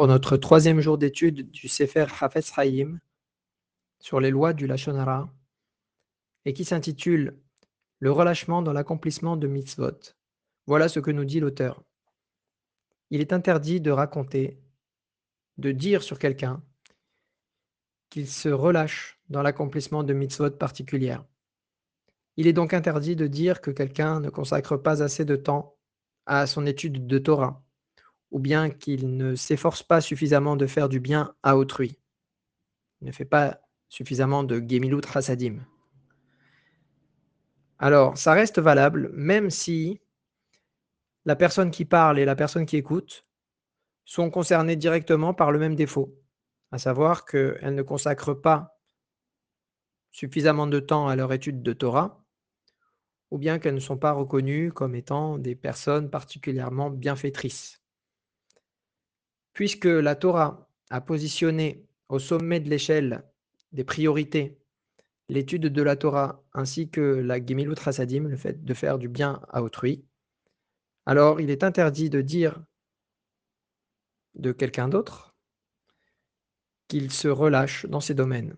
pour notre troisième jour d'étude du Sefer Hafez Haïm sur les lois du Lashon Hara et qui s'intitule Le relâchement dans l'accomplissement de mitzvot. Voilà ce que nous dit l'auteur. Il est interdit de raconter, de dire sur quelqu'un qu'il se relâche dans l'accomplissement de mitzvot particulières. Il est donc interdit de dire que quelqu'un ne consacre pas assez de temps à son étude de Torah ou bien qu'il ne s'efforce pas suffisamment de faire du bien à autrui. Ne fait pas suffisamment de Gemilut Hasadim. Alors, ça reste valable, même si la personne qui parle et la personne qui écoute sont concernées directement par le même défaut, à savoir qu'elles ne consacrent pas suffisamment de temps à leur étude de Torah, ou bien qu'elles ne sont pas reconnues comme étant des personnes particulièrement bienfaitrices. Puisque la Torah a positionné au sommet de l'échelle des priorités l'étude de la Torah ainsi que la Gemilut Hasadim, le fait de faire du bien à autrui, alors il est interdit de dire de quelqu'un d'autre qu'il se relâche dans ces domaines.